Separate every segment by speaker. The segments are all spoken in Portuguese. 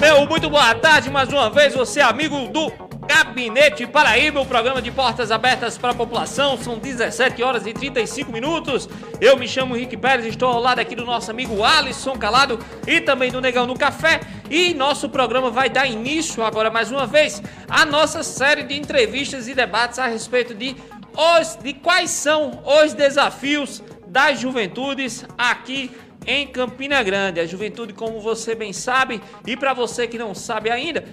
Speaker 1: Meu muito boa tarde mais uma vez, você amigo do Gabinete Paraíba, o programa de portas abertas para a população. São 17 horas e 35 minutos. Eu me chamo Rick Pérez, estou ao lado aqui do nosso amigo Alisson Calado e também do Negão do Café. E nosso programa vai dar início agora mais uma vez à nossa série de entrevistas e debates a respeito de, os, de quais são os desafios das juventudes aqui em Campina Grande. A juventude, como você bem sabe, e para você que não sabe ainda,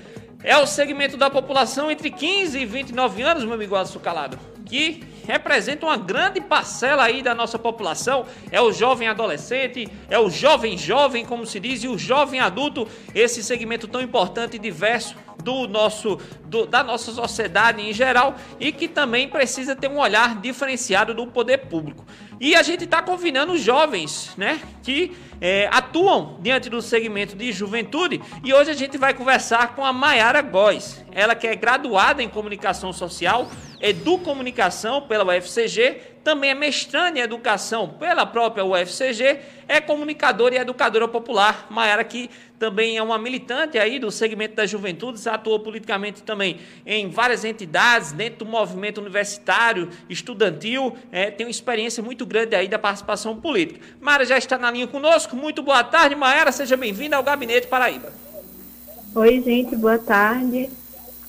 Speaker 1: é o segmento da população entre 15 e 29 anos, meu amigo Alisson Calado, que representa uma grande parcela aí da nossa população. É o jovem adolescente, é o jovem jovem, como se diz, e o jovem adulto, esse segmento tão importante e diverso do nosso do, da nossa sociedade em geral e que também precisa ter um olhar diferenciado do poder público. E a gente está convidando os jovens, né, que é, atuam diante do segmento de juventude. E hoje a gente vai conversar com a Maiara Góes. Ela que é graduada em comunicação social, educomunicação pela UFCG, também é mestranda em educação pela própria UFCG, é comunicadora e educadora popular. Maiara que também é uma militante aí do segmento das juventudes, atuou politicamente também em várias entidades, dentro do movimento universitário, estudantil, é, tem uma experiência muito grande aí da participação política. Mara já está na linha conosco, muito boa tarde, Maera, seja bem-vinda ao Gabinete Paraíba.
Speaker 2: Oi, gente, boa tarde.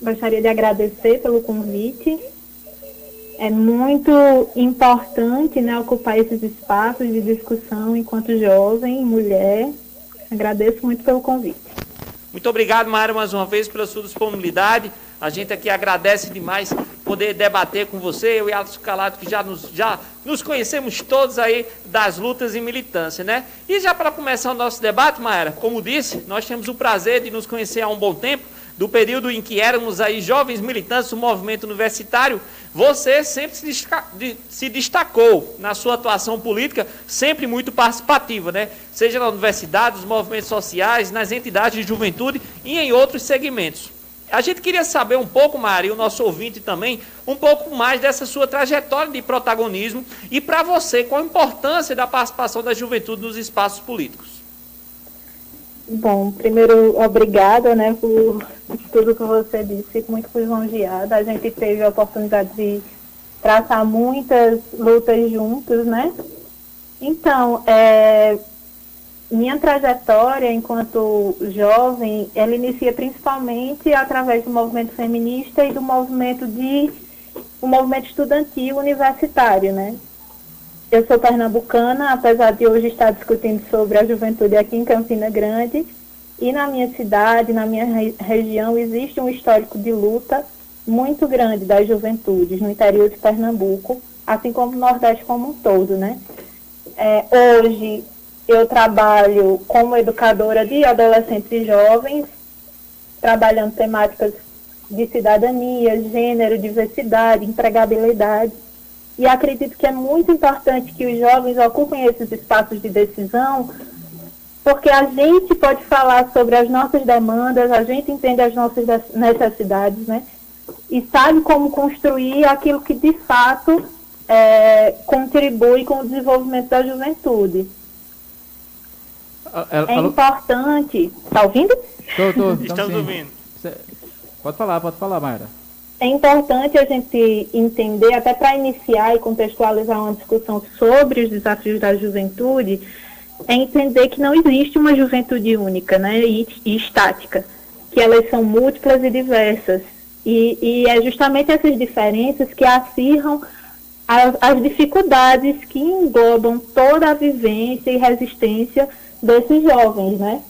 Speaker 2: Gostaria de agradecer pelo convite. É muito importante né, ocupar esses espaços de discussão enquanto jovem, mulher, Agradeço muito pelo convite.
Speaker 1: Muito obrigado, Mayra, mais uma vez pela sua disponibilidade. A gente aqui agradece demais poder debater com você, eu e Alisson Calado, que já nos, já nos conhecemos todos aí das lutas e militância, né? E já para começar o nosso debate, Mayra, como disse, nós temos o prazer de nos conhecer há um bom tempo do período em que éramos aí jovens militantes do movimento universitário, você sempre se, destacou na sua atuação política, sempre muito participativa, né? Seja na universidade, nos movimentos sociais, nas entidades de juventude e em outros segmentos. A gente queria saber um pouco, Maria, o nosso ouvinte também, um pouco mais dessa sua trajetória de protagonismo e para você, qual a importância da participação da juventude nos espaços políticos.
Speaker 2: Bom, primeiro, obrigada, né, por tudo que você disse, fico muito lisonjeada. A gente teve a oportunidade de traçar muitas lutas juntos, né? Então, é, minha trajetória enquanto jovem, ela inicia principalmente através do movimento feminista e do movimento de o movimento estudantil universitário, né? Eu sou pernambucana, apesar de hoje estar discutindo sobre a juventude aqui em Campina Grande. E na minha cidade, na minha re região, existe um histórico de luta muito grande das juventudes no interior de Pernambuco, assim como no Nordeste como um todo, né? É, hoje eu trabalho como educadora de adolescentes e jovens, trabalhando temáticas de cidadania, gênero, diversidade, empregabilidade e acredito que é muito importante que os jovens ocupem esses espaços de decisão, porque a gente pode falar sobre as nossas demandas, a gente entende as nossas necessidades, né? E sabe como construir aquilo que de fato é, contribui com o desenvolvimento da juventude. é importante. Está ouvindo?
Speaker 1: Estou, estou. Estamos ouvindo.
Speaker 3: Pode falar, pode falar, Mayra.
Speaker 2: É importante a gente entender, até para iniciar e contextualizar uma discussão sobre os desafios da juventude, é entender que não existe uma juventude única né, e, e estática, que elas são múltiplas e diversas. E, e é justamente essas diferenças que acirram as, as dificuldades que englobam toda a vivência e resistência desses jovens, né?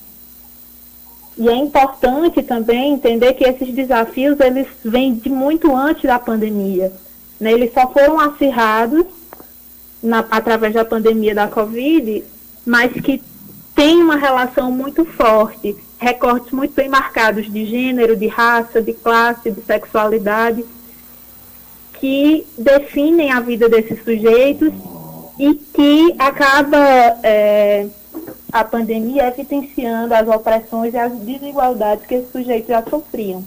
Speaker 2: E é importante também entender que esses desafios eles vêm de muito antes da pandemia. Né? Eles só foram acirrados na, através da pandemia da Covid, mas que tem uma relação muito forte, recortes muito bem marcados de gênero, de raça, de classe, de sexualidade, que definem a vida desses sujeitos e que acaba é, a pandemia evidenciando as opressões e as desigualdades que esses sujeitos já sofriam.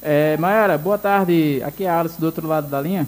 Speaker 3: É, Mayara, boa tarde. Aqui é a Alice do outro lado da linha.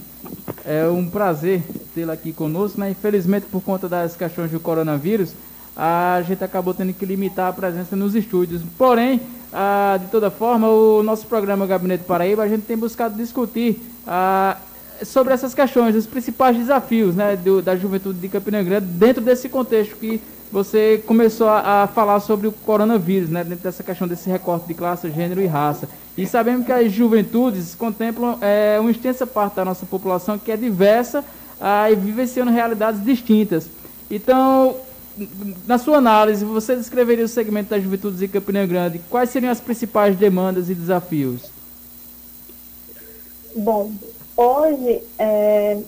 Speaker 3: É um prazer tê-la aqui conosco. Né? Infelizmente, por conta das questões do coronavírus, a gente acabou tendo que limitar a presença nos estúdios. Porém, ah, de toda forma, o nosso programa Gabinete Paraíba, a gente tem buscado discutir ah, sobre essas questões, os principais desafios né, do, da juventude de Campina Grande, dentro desse contexto que você começou a, a, falar sobre o coronavírus, né, dentro dessa questão desse recorte de classe, gênero e raça. E sabemos que as juventudes contemplam é, uma extensa parte da nossa população que é diversa ah, e vivenciando realidades distintas. Então, na sua análise, você descreveria o segmento das juventudes em Campina Grande. Quais seriam as principais demandas e desafios?
Speaker 2: Bom, hoje é,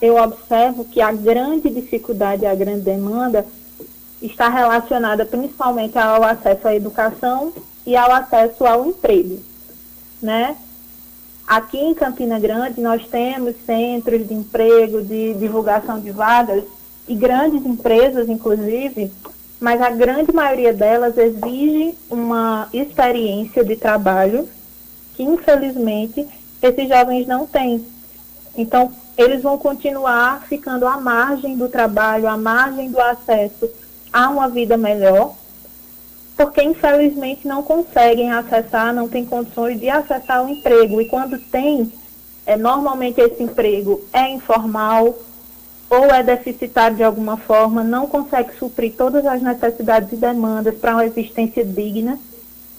Speaker 2: eu observo que a grande dificuldade, a grande demanda está relacionada principalmente ao acesso à educação e ao acesso ao emprego, né? Aqui em Campina Grande nós temos centros de emprego, de divulgação de vagas e grandes empresas, inclusive, mas a grande maioria delas exige uma experiência de trabalho que, infelizmente, esses jovens não têm. Então, eles vão continuar ficando à margem do trabalho, à margem do acesso a uma vida melhor, porque infelizmente não conseguem acessar, não têm condições de acessar o emprego. E quando tem, é, normalmente esse emprego é informal, ou é deficitário de alguma forma, não consegue suprir todas as necessidades e demandas para uma existência digna.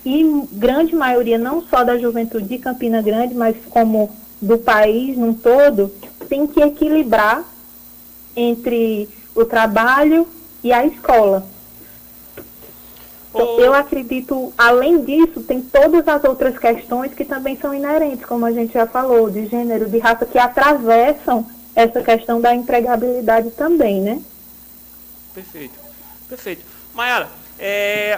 Speaker 2: E grande maioria, não só da juventude de Campina Grande, mas como do país num todo, tem que equilibrar entre o trabalho e a escola. Então, eu acredito, além disso, tem todas as outras questões que também são inerentes, como a gente já falou, de gênero, de raça, que atravessam essa questão da empregabilidade também, né?
Speaker 1: Perfeito, perfeito. Mayara, é,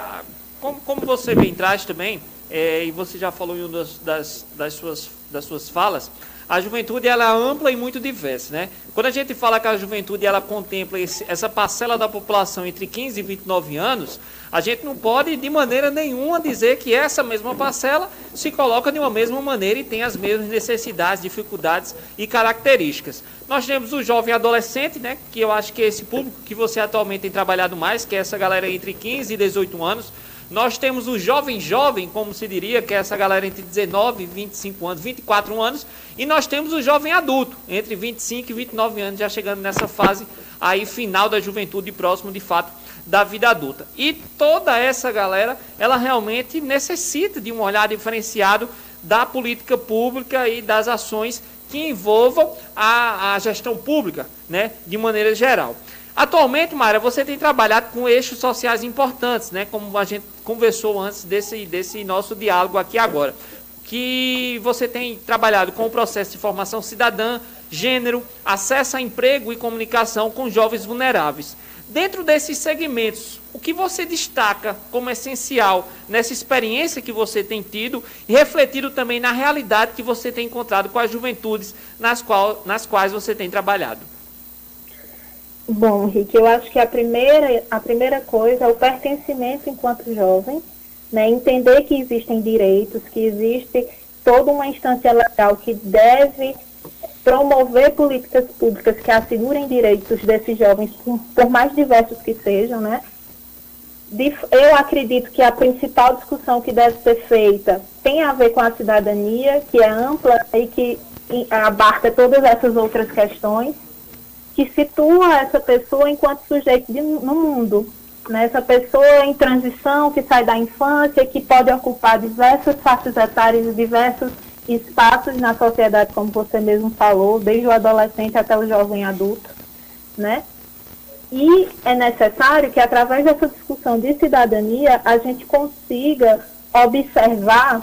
Speaker 1: como, como, você bem traz também, é, e você já falou em uma das, das, das, suas, das suas falas, a juventude ela é ampla e muito diversa, né? Quando a gente fala que a juventude ela contempla esse, essa parcela da população entre 15 e 29 anos, a gente não pode de maneira nenhuma dizer que essa mesma parcela se coloca de uma mesma maneira e tem as mesmas necessidades, dificuldades e características. Nós temos o jovem adolescente, né, que eu acho que é esse público que você atualmente tem trabalhado mais, que é essa galera entre 15 e 18 anos, nós temos o jovem jovem, como se diria, que é essa galera entre 19 e 25 anos, 24 anos, e nós temos o jovem adulto, entre 25 e 29 anos, já chegando nessa fase aí final da juventude próximo de fato da vida adulta. E toda essa galera, ela realmente necessita de um olhar diferenciado da política pública e das ações que envolvam a, a gestão pública, né, de maneira geral. Atualmente, Mara, você tem trabalhado com eixos sociais importantes, né? Como a gente conversou antes desse, desse nosso diálogo aqui agora. Que você tem trabalhado com o processo de formação cidadã, gênero, acesso a emprego e comunicação com jovens vulneráveis. Dentro desses segmentos, o que você destaca como essencial nessa experiência que você tem tido e refletido também na realidade que você tem encontrado com as juventudes nas, qual, nas quais você tem trabalhado?
Speaker 2: Bom, Rick, eu acho que a primeira, a primeira coisa é o pertencimento enquanto jovem, né? entender que existem direitos, que existe toda uma instância legal que deve promover políticas públicas que assegurem direitos desses jovens, por mais diversos que sejam, né? eu acredito que a principal discussão que deve ser feita tem a ver com a cidadania, que é ampla e que abarca todas essas outras questões que situa essa pessoa enquanto sujeito de, no mundo. Né? Essa pessoa em transição, que sai da infância, que pode ocupar diversas faixas etárias e diversos espaços na sociedade, como você mesmo falou, desde o adolescente até o jovem adulto. Né? E é necessário que, através dessa discussão de cidadania, a gente consiga observar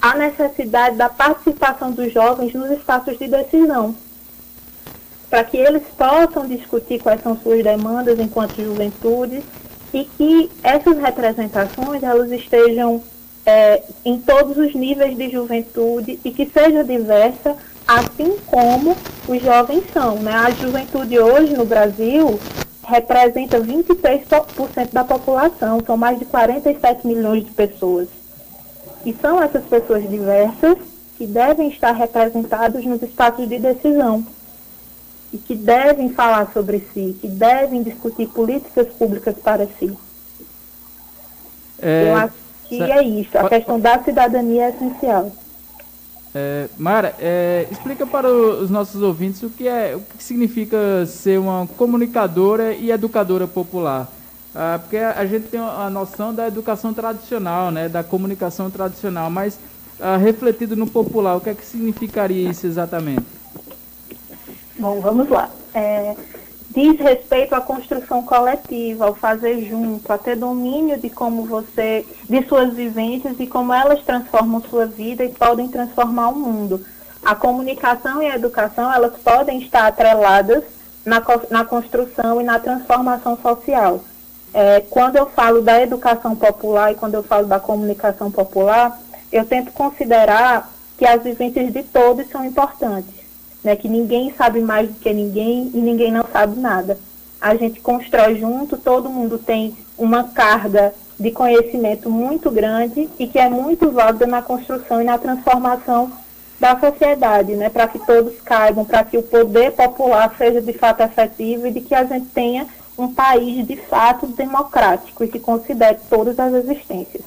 Speaker 2: a necessidade da participação dos jovens nos espaços de decisão para que eles possam discutir quais são suas demandas enquanto juventude e que essas representações elas estejam é, em todos os níveis de juventude e que seja diversa, assim como os jovens são. Né? A juventude hoje no Brasil representa 23% da população, são mais de 47 milhões de pessoas. E são essas pessoas diversas que devem estar representadas nos espaços de decisão. E que devem falar sobre si, que devem discutir políticas públicas para si. É, Eu acho que é isso. A questão da cidadania é essencial.
Speaker 3: É, Mara, é, explica para os nossos ouvintes o que é, o que significa ser uma comunicadora e educadora popular. Ah, porque a, gente tem a noção da educação tradicional, né, da comunicação tradicional, mas ah, refletido no popular, o que é que significaria isso exatamente?
Speaker 2: Bom, vamos lá. É, diz respeito à construção coletiva, ao fazer junto, a ter domínio de como você, de suas vivências e como elas transformam sua vida e podem transformar o mundo. A comunicação e a educação, elas podem estar atreladas na, na construção e na transformação social. É, quando eu falo da educação popular e quando eu falo da comunicação popular, eu tento considerar que as vivências de todos são importantes né, que ninguém sabe mais do que ninguém e ninguém não sabe nada. A gente constrói junto, todo mundo tem uma carga de conhecimento muito grande e que é muito válida na construção e na transformação da sociedade, né, para que todos caibam, para que o poder popular seja de fato efetivo e de que a gente tenha um país de fato democrático e que considere todas as existências.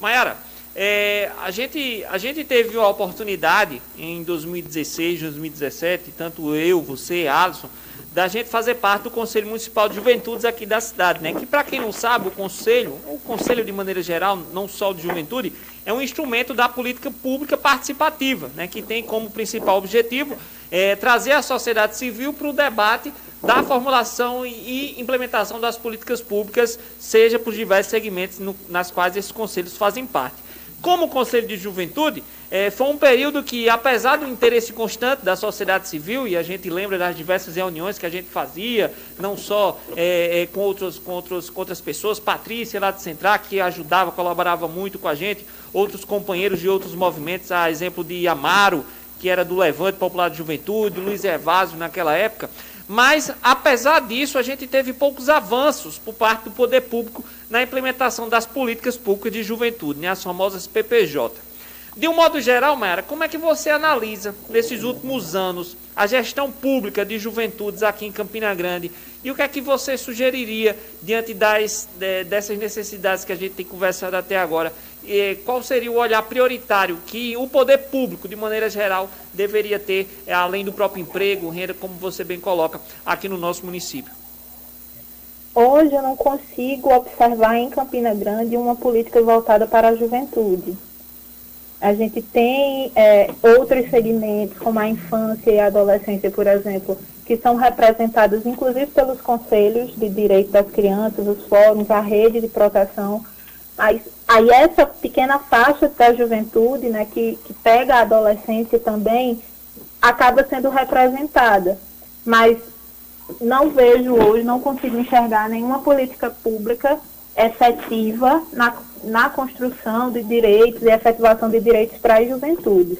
Speaker 1: Mayara, é, a, gente, a gente teve a oportunidade em 2016, 2017, tanto eu, você, Alisson, da gente fazer parte do Conselho Municipal de Juventudes aqui da cidade, né? Que para quem não sabe, o Conselho, o Conselho de maneira geral, não só de juventude, é um instrumento da política pública participativa, né? Que tem como principal objetivo é, trazer a sociedade civil para o debate da formulação e implementação das políticas públicas, seja por diversos segmentos no, nas quais esses conselhos fazem parte. Como Conselho de Juventude, é, foi um período que, apesar do interesse constante da sociedade civil, e a gente lembra das diversas reuniões que a gente fazia, não só é, é, com, outros, com, outros, com outras pessoas, Patrícia lá de Central, que ajudava, colaborava muito com a gente, outros companheiros de outros movimentos, a exemplo de Amaro, que era do Levante Popular de Juventude, Luiz Evásio naquela época. Mas, apesar disso, a gente teve poucos avanços por parte do poder público na implementação das políticas públicas de juventude, né, as famosas PPJ. De um modo geral, Mayara, como é que você analisa, nesses últimos anos, a gestão pública de juventudes aqui em Campina Grande? E o que é que você sugeriria diante das, de, dessas necessidades que a gente tem conversado até agora qual seria o olhar prioritário que o poder público, de maneira geral, deveria ter, é, além do próprio emprego, renda, como você bem coloca, aqui no nosso município?
Speaker 2: Hoje eu não consigo observar em Campina Grande uma política voltada para a juventude. A gente tem é, outros segmentos, como a infância e a adolescência, por exemplo, que são representados inclusive pelos conselhos de direito das crianças, os fóruns, a rede de proteção Aí, essa pequena faixa da juventude, né, que, que pega a adolescência também, acaba sendo representada. Mas não vejo hoje, não consigo enxergar nenhuma política pública efetiva na, na construção de direitos e efetivação de direitos para as juventudes.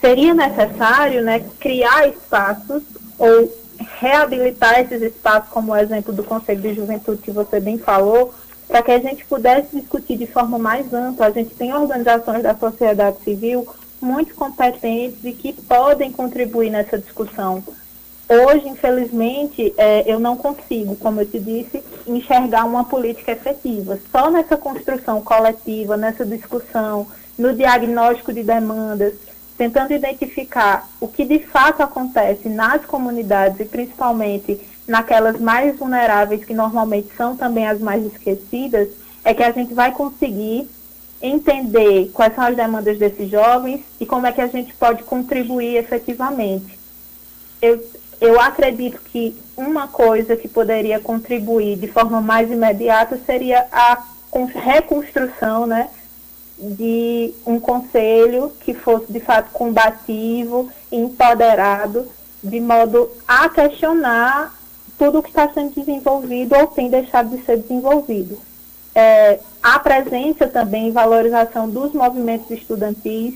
Speaker 2: Seria necessário né, criar espaços ou reabilitar esses espaços, como o exemplo do Conselho de Juventude que você bem falou, para que a gente pudesse discutir de forma mais ampla. A gente tem organizações da sociedade civil muito competentes e que podem contribuir nessa discussão. Hoje, infelizmente, é, eu não consigo, como eu te disse, enxergar uma política efetiva. Só nessa construção coletiva, nessa discussão, no diagnóstico de demandas, tentando identificar o que de fato acontece nas comunidades e principalmente naquelas mais vulneráveis, que normalmente são também as mais esquecidas, é que a gente vai conseguir entender quais são as demandas desses jovens e como é que a gente pode contribuir efetivamente. Eu, eu acredito que uma coisa que poderia contribuir de forma mais imediata seria a reconstrução né, de um conselho que fosse de fato combativo, empoderado, de modo a questionar tudo o que está sendo desenvolvido ou tem deixado de ser desenvolvido. É, a presença também e valorização dos movimentos estudantis,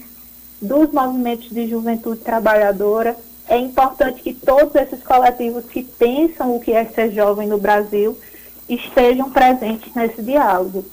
Speaker 2: dos movimentos de juventude trabalhadora. É importante que todos esses coletivos que pensam o que é ser jovem no Brasil estejam presentes nesse diálogo.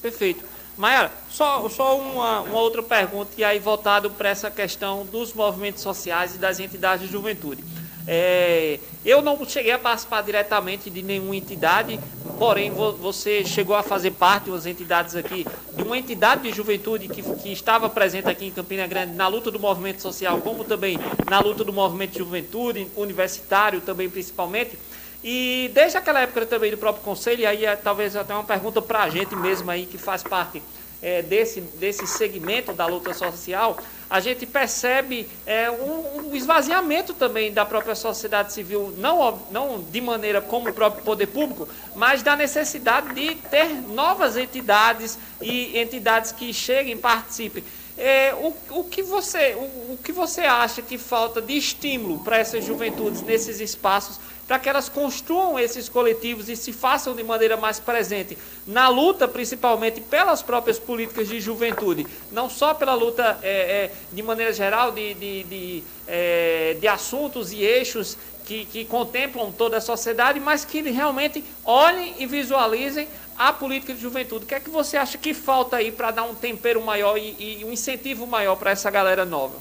Speaker 1: Perfeito. Maia, só, só uma, uma outra pergunta e aí voltado para essa questão dos movimentos sociais e das entidades de juventude. É, eu não cheguei a participar diretamente de nenhuma entidade, porém você chegou a fazer parte de umas entidades aqui, de uma entidade de juventude que, que estava presente aqui em Campina Grande na luta do movimento social, como também na luta do movimento de juventude, universitário também principalmente. E desde aquela época também do próprio conselho, aí é, talvez até uma pergunta para a gente mesmo aí que faz parte é, desse, desse segmento da luta social, a gente percebe é, um, um, esvaziamento também da própria sociedade civil, não, não de maneira como o próprio poder público, mas da necessidade de ter novas entidades e entidades que cheguem e participem. É, o, o, que você, o, o que você acha que falta de estímulo para essas juventudes nesses espaços para que elas construam esses coletivos e se façam de maneira mais presente na luta, principalmente pelas próprias políticas de juventude, não só pela luta é, é, de maneira geral de, de, de, é, de assuntos e eixos que, que, contemplam toda a sociedade, mas que realmente olhem e visualizem a política de juventude. O que é que você acha que falta aí para dar um tempero maior e, e um incentivo maior para essa galera nova?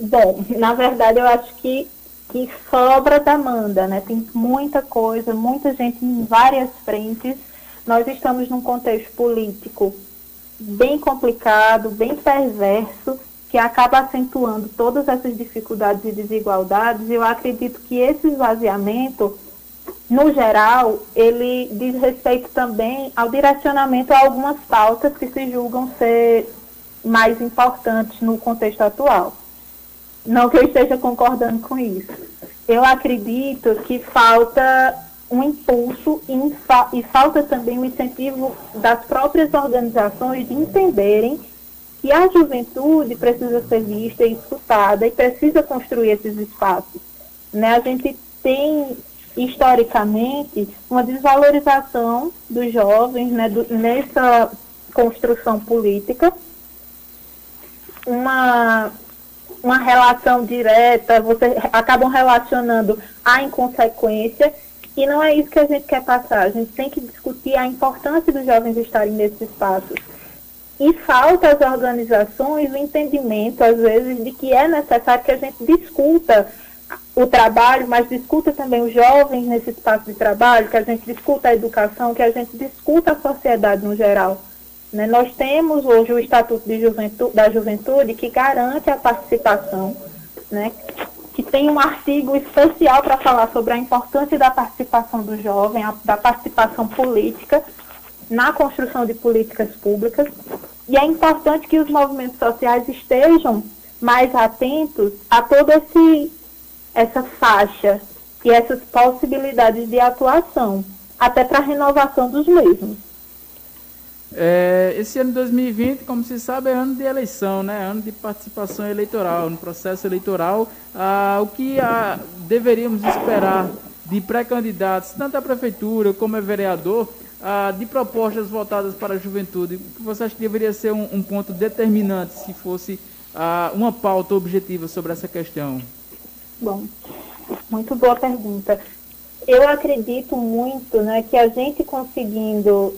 Speaker 2: Bom, na verdade eu acho que que sobra demanda, né? Tem muita coisa, muita gente em várias frentes. Nós estamos num contexto político bem complicado, bem perverso, que acaba acentuando todas essas dificuldades e desigualdades. Eu acredito que esse esvaziamento, no geral, ele diz respeito também ao direcionamento a algumas pautas que se julgam ser mais importantes no contexto atual. Não que eu esteja concordando com isso. Eu acredito que falta um impulso e, e falta também um incentivo das próprias organizações de entenderem que a juventude precisa ser vista e escutada e precisa construir esses espaços. Né? A gente tem, historicamente, uma desvalorização dos jovens né, do, nessa construção política, uma uma relação direta, vocês acabam relacionando a inconsequência, e não é isso que a gente quer passar. A gente tem que discutir a importância dos jovens estarem nesses espaços. E falta às organizações o entendimento, às vezes, de que é necessário que a gente discuta o trabalho, mas discuta também os jovens nesse espaço de trabalho, que a gente discuta a educação, que a gente discuta a sociedade no geral. Né? Nós temos hoje o Estatuto de Juventude, da Juventude que garante a participação, né? que tem um artigo especial para falar sobre a importância da participação do jovem, a, da participação política na construção de políticas públicas. E é importante que os movimentos sociais estejam mais atentos a toda essa faixa e essas possibilidades de atuação, até para a renovação dos mesmos.
Speaker 3: É, esse ano de 2020, como se sabe, é ano de eleição, né? ano de participação eleitoral, no processo eleitoral. Ah, o que ah, deveríamos esperar de pré-candidatos, tanto à prefeitura como a vereador, ah, de propostas voltadas para a juventude? O que você acha que deveria ser um, um ponto determinante se fosse ah, uma pauta objetiva sobre essa questão?
Speaker 2: Bom, muito boa pergunta. Eu acredito muito né, que a gente conseguindo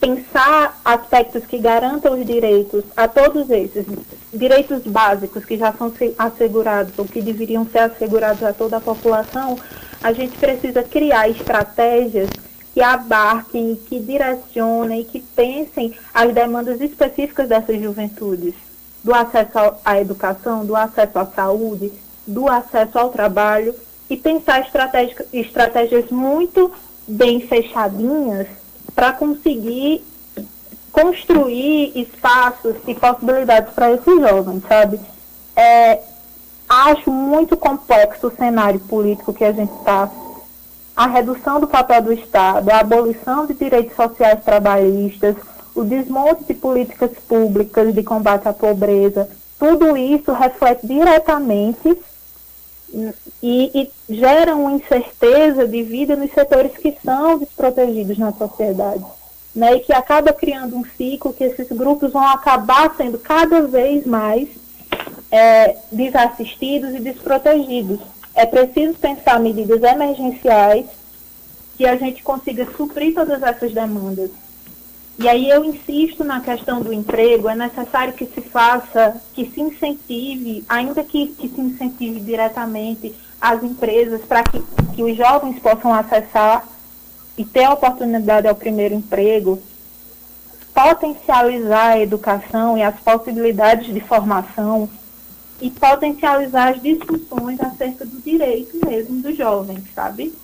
Speaker 2: pensar aspectos que garantam os direitos a todos esses, direitos básicos que já são assegurados ou que deveriam ser assegurados a toda a população, a gente precisa criar estratégias que abarquem, que direcionem, que pensem as demandas específicas dessas juventudes, do acesso à educação, do acesso à saúde, do acesso ao trabalho, e pensar estratégias muito bem fechadinhas para conseguir construir espaços e possibilidades para esses jovens, sabe? É, acho muito complexo o cenário político que a gente está. A redução do papel do Estado, a abolição de direitos sociais trabalhistas, o desmonte de políticas públicas de combate à pobreza, tudo isso reflete diretamente e, e gera uma incerteza de vida nos setores que são desprotegidos na sociedade. Né, e que acaba criando um ciclo que esses grupos vão acabar sendo cada vez mais é, desassistidos e desprotegidos. É preciso pensar medidas emergenciais que a gente consiga suprir todas essas demandas. E aí eu insisto na questão do emprego, é necessário que se faça, que se incentive, ainda que, que se incentive diretamente as empresas para que, que os jovens possam acessar e ter a oportunidade ao primeiro emprego, potencializar a educação e as possibilidades de formação e potencializar as discussões acerca do direito mesmo dos jovens, sabe?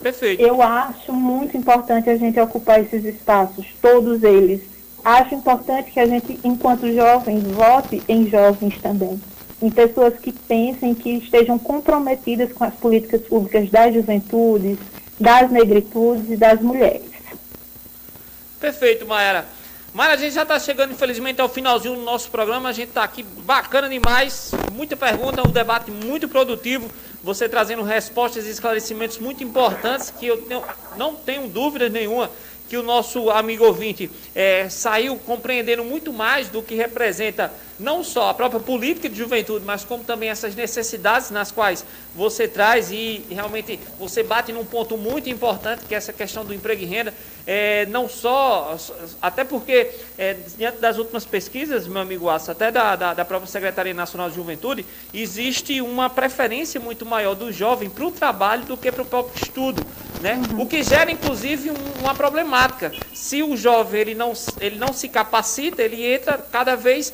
Speaker 1: Perfeito.
Speaker 2: Eu acho muito importante a gente ocupar esses espaços, todos eles. Acho importante que a gente, enquanto jovens, vote em jovens também. Em pessoas que pensem, que estejam comprometidas com as políticas públicas das juventudes, das negritudes e das mulheres.
Speaker 1: Perfeito, Maera. Mas a gente já está chegando, infelizmente, ao finalzinho do nosso programa. A gente está aqui bacana demais. Muita pergunta, um debate muito produtivo. Você trazendo respostas e esclarecimentos muito importantes que eu não tenho dúvida nenhuma que o nosso amigo ouvinte é, saiu compreendendo muito mais do que representa não só a própria política de juventude, mas como também essas necessidades nas quais você traz e realmente você bate num ponto muito importante, que é essa questão do emprego e renda, é, não só, até porque, é, diante das últimas pesquisas, meu amigo Assa, até da, da, da, própria Secretaria Nacional de Juventude, existe uma preferência muito maior do jovem para o trabalho do que para o próprio estudo. Né? Uhum. O que gera, inclusive, um, uma problemática. Se o jovem ele não, ele não se capacita, ele entra cada vez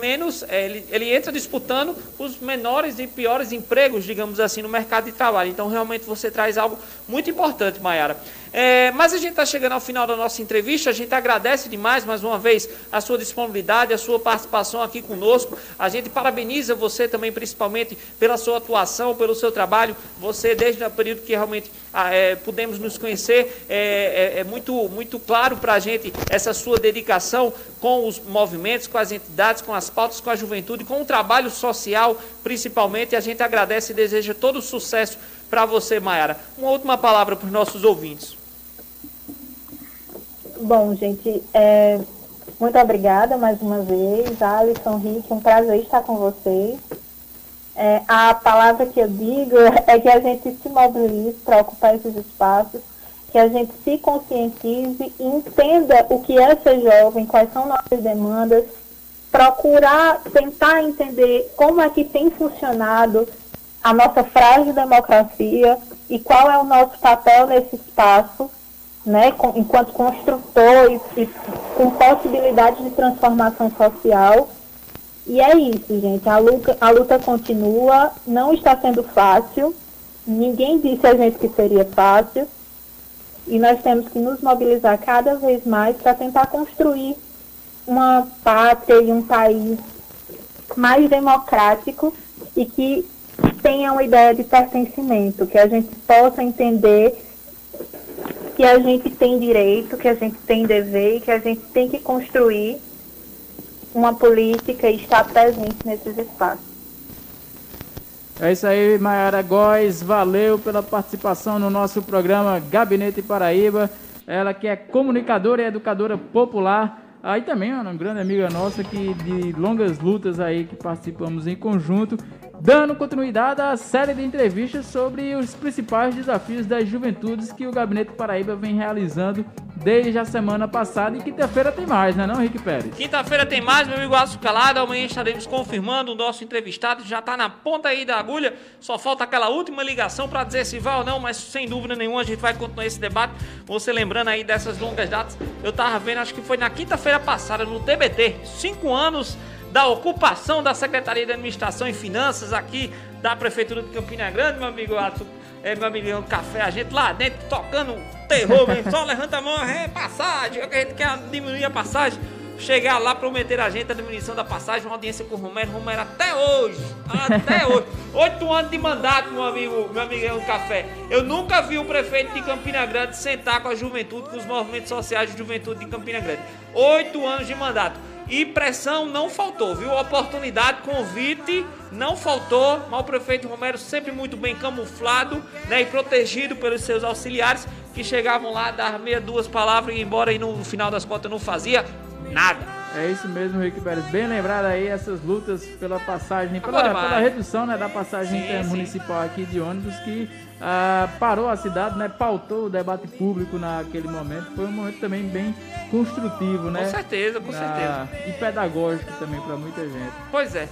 Speaker 1: menos, é, ele, ele entra disputando os menores e piores empregos, digamos assim, no mercado de trabalho. Então, realmente, você traz algo muito importante, Mayara. É, mas a gente está chegando ao final da nossa entrevista. A gente agradece demais mais uma vez a sua disponibilidade, a sua participação aqui conosco. A gente parabeniza você também, principalmente, pela sua atuação, pelo seu trabalho. Você, desde o período que realmente é, pudemos nos conhecer, é, é muito, muito claro para a gente essa sua dedicação com os movimentos, com as entidades, com as pautas, com a juventude, com o trabalho social, principalmente. A gente agradece e deseja todo sucesso para você, Mayara. Uma última palavra para os nossos ouvintes.
Speaker 2: Bom, gente, é, muito obrigada mais uma vez, Alisson, Rick, um prazer estar com vocês. É, a palavra que eu digo é que a gente se mobilize para ocupar esses espaços, que a gente se conscientize e entenda o que é ser jovem, quais são nossas demandas, procurar tentar entender como é que tem funcionado a nossa frágil democracia e qual é o nosso papel nesse espaço né, com, enquanto construtores e com possibilidade de transformação social. E é isso, gente. A luta, a luta continua, não está sendo fácil. Ninguém disse a gente que seria fácil. E nós temos que nos mobilizar cada vez mais para tentar construir uma pátria e um país mais democrático e que tenha uma ideia de pertencimento, que a gente possa entender que a gente tem direito, que a gente tem dever e que a gente tem que construir uma política e estar presente nesses espaços.
Speaker 3: É isso aí, Mayara Góes. Valeu pela participação no nosso programa Gabinete Paraíba. Ela que é comunicadora e educadora popular. Aí também uma grande amiga nossa que de longas lutas aí que participamos em conjunto dando continuidade à série de entrevistas sobre os principais desafios das juventudes que o Gabinete Paraíba vem realizando desde a semana passada. E quinta-feira tem mais, né, não, Rick Pérez?
Speaker 1: Quinta-feira tem mais, meu amigo Aço Calado. Amanhã estaremos confirmando o nosso entrevistado. Já está na ponta aí da agulha. Só falta aquela última ligação para dizer se vai ou não, mas sem dúvida nenhuma a gente vai continuar esse debate. Você lembrando aí dessas longas datas, eu estava vendo, acho que foi na quinta-feira passada, no TBT. Cinco anos da ocupação da Secretaria de Administração e Finanças aqui da Prefeitura de Campina Grande, meu amigo Ato, é, meu amigão Café, a gente lá dentro tocando terror, mesmo, só levanta a mão, é passagem, é a gente quer diminuir a passagem. Chegar lá, prometer a gente a diminuição da passagem, uma audiência com o Romero, Romero até hoje, até hoje, oito anos de mandato, meu amigo, meu amigão Café. Eu nunca vi o prefeito de Campina Grande sentar com a juventude, com os movimentos sociais de juventude de Campina Grande. Oito anos de mandato. E pressão não faltou, viu? Oportunidade, convite não faltou. Mas o prefeito Romero sempre muito bem camuflado né, e protegido pelos seus auxiliares que chegavam lá, dar meia duas palavras e embora e no final das contas não fazia nada.
Speaker 3: É isso mesmo, Rick Pérez. Bem lembrado aí essas lutas pela passagem, pela, pela redução né, da passagem
Speaker 1: Sim,
Speaker 3: intermunicipal aqui de ônibus que ah, parou a cidade, né? Pautou o debate público naquele momento. Foi um momento também bem construtivo, né?
Speaker 1: Com certeza, com certeza.
Speaker 3: Ah, E pedagógico também para muita gente.
Speaker 1: Pois é.